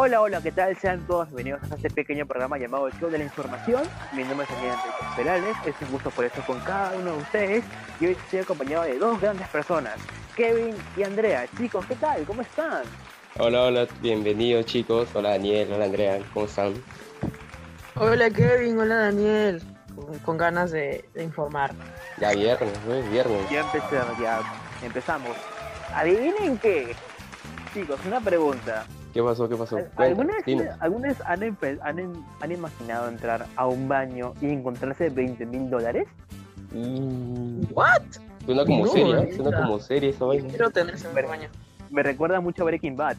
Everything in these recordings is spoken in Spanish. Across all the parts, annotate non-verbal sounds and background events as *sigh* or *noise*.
Hola, hola, ¿qué tal? Sean todos bienvenidos a este pequeño programa llamado El Show de la Información. Mi nombre es Daniel Enrique Perales, es un gusto por estar con cada uno de ustedes y hoy estoy acompañado de dos grandes personas, Kevin y Andrea. Chicos, ¿qué tal? ¿Cómo están? Hola, hola, bienvenidos chicos. Hola Daniel, hola Andrea, ¿cómo están? Hola Kevin, hola Daniel. Con, con ganas de, de informar. Ya viernes, ¿no? Viernes. Ya empezamos, ya empezamos. ¿Adivinen qué? Chicos, una pregunta. ¿Qué pasó? ¿Qué pasó? ¿Alguna vez, dinos. ¿alguna vez han, han, em- han imaginado entrar a un baño y encontrarse 20 mil dólares? ¿What? Suena como No, serie, ¿eh? Suena como serie esa vaina. Quiero tener ese baño. Me recuerda mucho a Breaking Bad.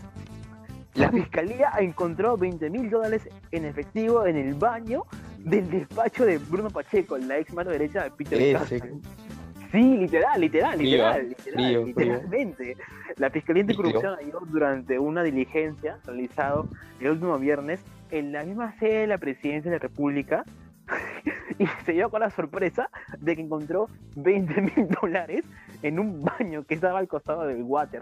La fiscalía encontró 20 mil dólares en efectivo en el baño del despacho de Bruno Pacheco, la ex mano derecha de Peter Ese. Sí, literal, literal, literal, ¿eh? literal, Frío, frío. literalmente. La Fiscalía. Anticorrupción halló durante una diligencia realizado el último viernes en la misma sede de la Presidencia de la República *laughs* y se dio con la sorpresa de que encontró 20 mil dólares en un *laughs* baño que estaba al costado del water.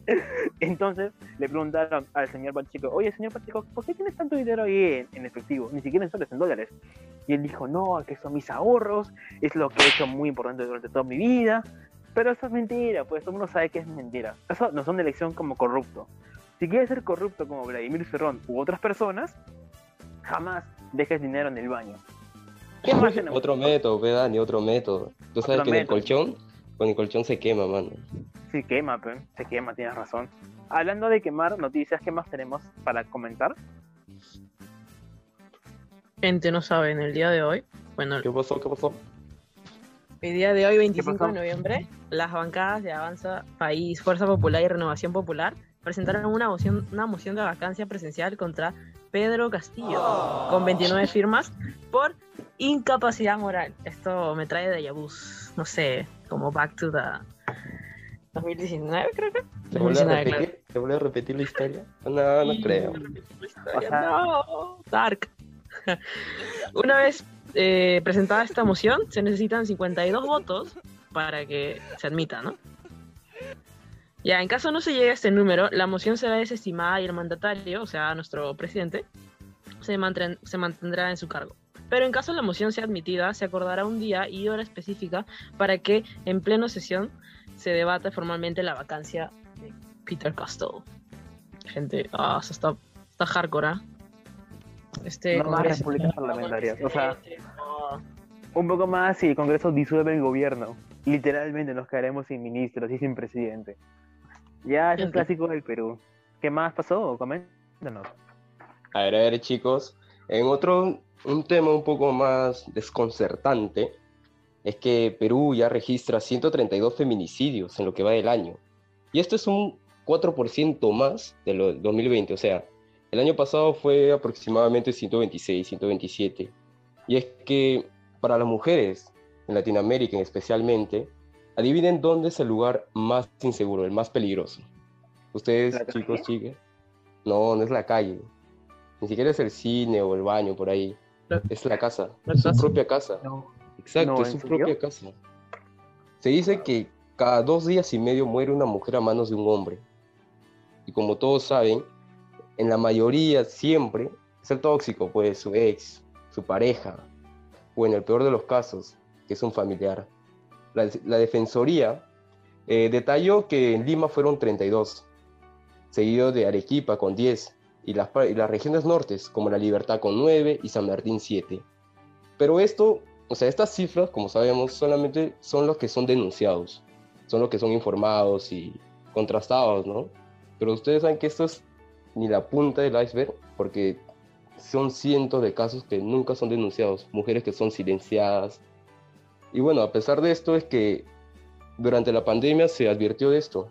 *laughs* Entonces le preguntaron al señor Pacheco, oye señor Pacheco, ¿por qué tienes tanto dinero ahí en, en efectivo? Ni siquiera en soles, en dólares. Y él dijo, no, que son mis ahorros, es lo que he hecho muy importante durante toda mi vida. Pero eso es mentira, pues todo el mundo sabe que es mentira. Eso no son de elección como corrupto. Si quieres ser corrupto como Vladimir Cerrón u otras personas, jamás dejes dinero en el baño. ¿Qué *laughs* más? Otro método, ve Dani, otro método. Tú sabes Otro que en el colchón, con el colchón se quema, mano. Sí, quema, pe. se quema, tienes razón. Hablando de quemar noticias, ¿qué más tenemos para comentar? Gente no sabe, en el día de hoy, bueno, ¿Qué pasó? ¿Qué pasó? el día de hoy, 25 pasó? de noviembre, las bancadas de Avanza País, Fuerza Popular y Renovación Popular presentaron una moción, una moción de vacancia presencial contra Pedro Castillo, con 29 firmas por incapacidad moral. Esto me trae de vus, no sé, como back to the 2019, creo que. ¿Se vuelve a 2019, claro. repetir? ¿Se vuelve a repetir la historia? *laughs* No, no creo. O sea- No, Dark. *laughs* Una vez eh, presentada esta moción, se necesitan 52 votos para que se admita, ¿no? Ya, en caso no se llegue a este número, la moción será desestimada y el mandatario, o sea, nuestro presidente, se, mantren- se mantendrá en su cargo. Pero en caso la moción sea admitida, se acordará un día y hora específica para que en pleno sesión se debata formalmente la vacancia de Peter Costello. Gente, ah, eso está, está hardcore, ¿ah? Este No más repúblicas parlamentarias, o sea- Un poco más y el Congreso disuelve el gobierno. Literalmente nos quedaremos sin ministros y sin presidente. Ya es un clásico del Perú. ¿Qué más pasó? Coméntanos. A ver, a ver, chicos. En otro, un tema un poco más desconcertante es que Perú ya registra 132 feminicidios en lo que va del año. Y esto es un 4% más de lo del 2020. O sea, el año pasado fue aproximadamente 126, 127. Y es que para las mujeres, en Latinoamérica especialmente, adivinen dónde es el lugar más inseguro, el más peligroso. Ustedes, ¿La chicos, chicas. No, no es la calle. Ni siquiera es el cine o el baño por ahí. La- Es la casa. la es su propia casa. No. Exacto, No, es ¿en su serio? propia casa. Se dice que cada dos días y medio muere una mujer a manos de un hombre. Y como todos saben, en la mayoría siempre es el tóxico, pues su ex, su pareja, o en el peor de los casos, que es un familiar. La, la Defensoría eh, detalló que en Lima fueron 32, seguido de Arequipa con 10, y las, y las regiones nortes, como La Libertad con 9 y San Martín 7. Pero esto, o sea, estas cifras, como sabemos, solamente son los que son denunciados, son los que son informados y contrastados, ¿no? Pero ustedes saben que esto es ni la punta del iceberg, porque son cientos de casos que nunca son denunciados, mujeres que son silenciadas. Y bueno, a pesar de esto es que durante la pandemia se advirtió de esto,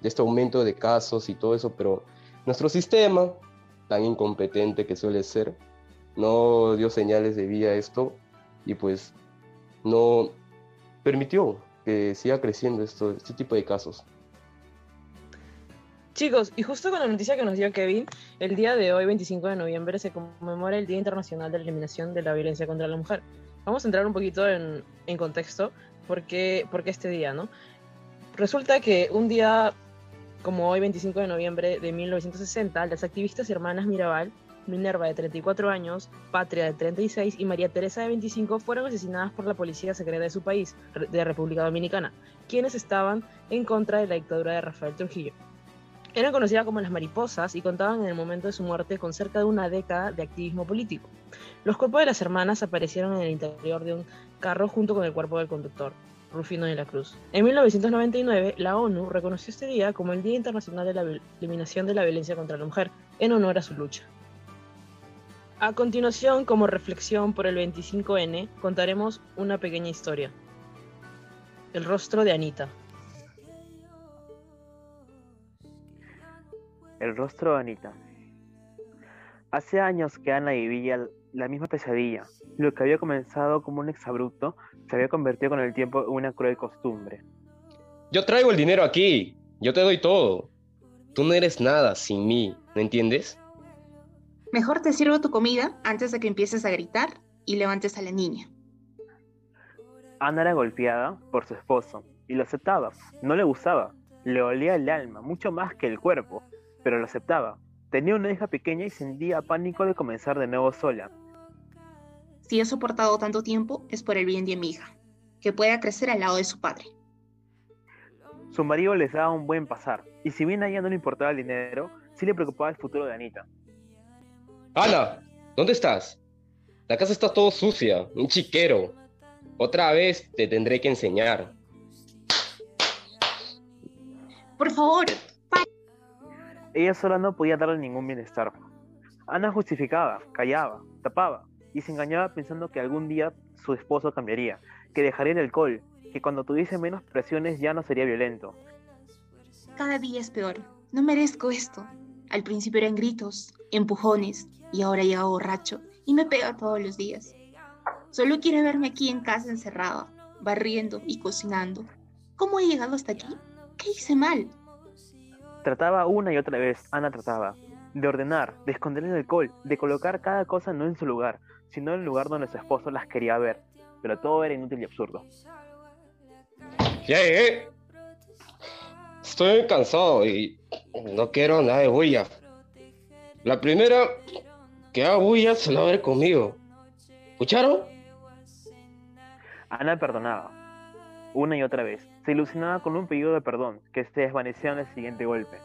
de este aumento de casos y todo eso, pero nuestro sistema, tan incompetente que suele ser, no dio señales de vida a esto y pues no permitió que siga creciendo esto, este tipo de casos. Chicos, y justo con la noticia que nos dio Kevin, el día de hoy, 25 de noviembre, se conmemora el Día Internacional de la Eliminación de la Violencia contra la Mujer. Vamos a entrar un poquito en, en contexto, porque, porque este día, ¿no? Resulta que un día como hoy 25 de noviembre de 1960, las activistas hermanas Mirabal, Minerva de 34 años, Patria de 36 y María Teresa de 25 fueron asesinadas por la policía secreta de su país, de República Dominicana, quienes estaban en contra de la dictadura de Rafael Trujillo. Eran conocidas como las mariposas y contaban en el momento de su muerte con cerca de una década de activismo político. Los cuerpos de las hermanas aparecieron en el interior de un carro junto con el cuerpo del conductor, Rufino de la Cruz. En 1999, la ONU reconoció este día como el Día Internacional de la Eliminación de la Violencia contra la Mujer, en honor a su lucha. A continuación, como reflexión por el 25N, contaremos una pequeña historia. El rostro de Anita. El rostro de Anita. Hace años que Ana vivía la misma pesadilla. Lo que había comenzado como un exabrupto se había convertido con el tiempo en una cruel costumbre. Yo traigo el dinero aquí. Yo te doy todo. Tú no eres nada sin mí, ¿no entiendes? Mejor te sirvo tu comida antes de que empieces a gritar y levantes a la niña. Ana era golpeada por su esposo y lo aceptaba. No le gustaba. Le olía el alma, mucho más que el cuerpo pero lo aceptaba. Tenía una hija pequeña y sentía pánico de comenzar de nuevo sola. Si he soportado tanto tiempo es por el bien de mi hija, que pueda crecer al lado de su padre. Su marido les daba un buen pasar, y si bien a ella no le importaba el dinero, sí le preocupaba el futuro de Anita. Ana, ¿dónde estás? La casa está todo sucia, un chiquero. Otra vez te tendré que enseñar. Por favor, ella sola no podía darle ningún bienestar. Ana justificaba, callaba, tapaba y se engañaba pensando que algún día su esposo cambiaría, que dejaría el alcohol, que cuando tuviese menos presiones ya no sería violento. Cada día es peor. No merezco esto. Al principio eran gritos, empujones y ahora llega borracho y me pega todos los días. Solo quiere verme aquí en casa encerrada, barriendo y cocinando. ¿Cómo he llegado hasta aquí? ¿Qué hice mal? Trataba una y otra vez, Ana trataba, de ordenar, de esconder el alcohol, de colocar cada cosa no en su lugar, sino en el lugar donde su esposo las quería ver, pero todo era inútil y absurdo. Ya llegué. Estoy cansado y no quiero nada de bulla. La primera que haga bulla se la va a ver conmigo. ¿Escucharon? Ana perdonaba, una y otra vez. Se ilusionaba con un pedido de perdón que se desvanecía en el siguiente golpe.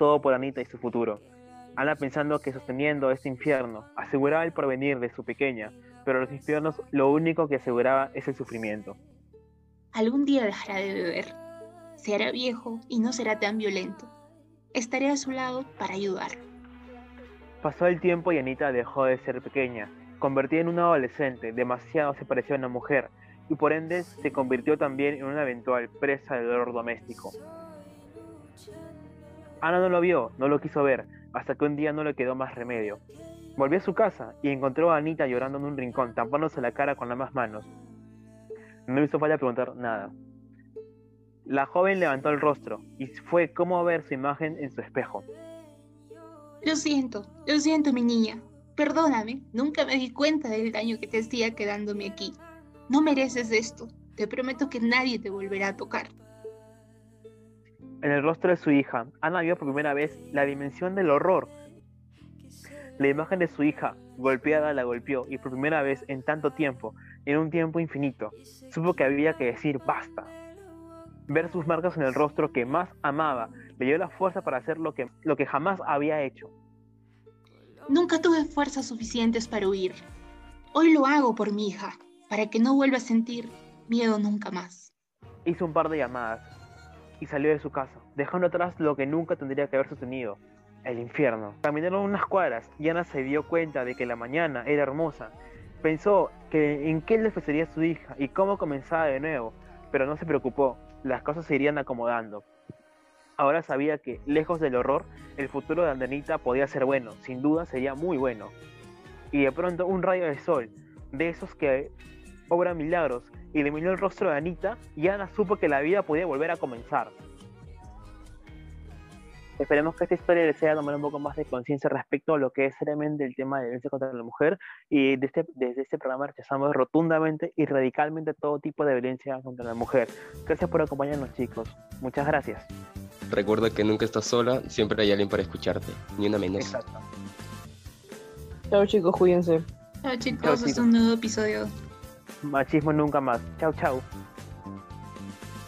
Todo por Anita y su futuro. Ana pensando que sosteniendo este infierno aseguraba el porvenir de su pequeña, pero los infiernos lo único que aseguraba es el sufrimiento. Algún día dejará de beber. Se hará viejo y no será tan violento. Estaré a su lado para ayudar. Pasó el tiempo y Anita dejó de ser pequeña, convertida en una adolescente, demasiado se parecía a una mujer, y por ende se convirtió también en una eventual presa del dolor doméstico. Ana no lo vio, no lo quiso ver, hasta que un día no le quedó más remedio. Volvió a su casa y encontró a Anita llorando en un rincón, tapándose la cara con ambas manos. No hizo falta preguntar nada. La joven levantó el rostro y fue como ver su imagen en su espejo. Lo siento, lo siento mi niña. Perdóname, nunca me di cuenta del daño que te hacía quedándome aquí. No mereces esto. Te prometo que nadie te volverá a tocar. En el rostro de su hija, Ana vio por primera vez la dimensión del horror. La imagen de su hija, golpeada, la golpeó y por primera vez en tanto tiempo, en un tiempo infinito, supo que había que decir basta. Ver sus marcas en el rostro que más amaba le dio la fuerza para hacer lo que, lo que jamás había hecho. Nunca tuve fuerzas suficientes para huir. Hoy lo hago por mi hija para que no vuelva a sentir miedo nunca más. Hizo un par de llamadas y salió de su casa, dejando atrás lo que nunca tendría que haber sostenido, el infierno. Caminaron unas cuadras y Ana se dio cuenta de que la mañana era hermosa. Pensó que en qué le ofrecería su hija y cómo comenzaba de nuevo, pero no se preocupó, las cosas se irían acomodando. Ahora sabía que, lejos del horror, el futuro de Andanita podía ser bueno, sin duda sería muy bueno. Y de pronto un rayo de sol, de esos que obra milagros, iluminó el rostro de Anita y Ana supo que la vida podía volver a comenzar. Esperemos que esta historia les haya tomado un poco más de conciencia respecto a lo que es seriamente el tema de violencia contra la mujer y desde, desde este programa rechazamos rotundamente y radicalmente todo tipo de violencia contra la mujer. Gracias por acompañarnos chicos. Muchas gracias. recuerda que nunca estás sola, siempre hay alguien para escucharte, ni una menos. Exacto. Chao chicos, cuídense. Chao chicos, Chao, hasta chicos. un nuevo episodio. Machismo nunca más. Chau, chau.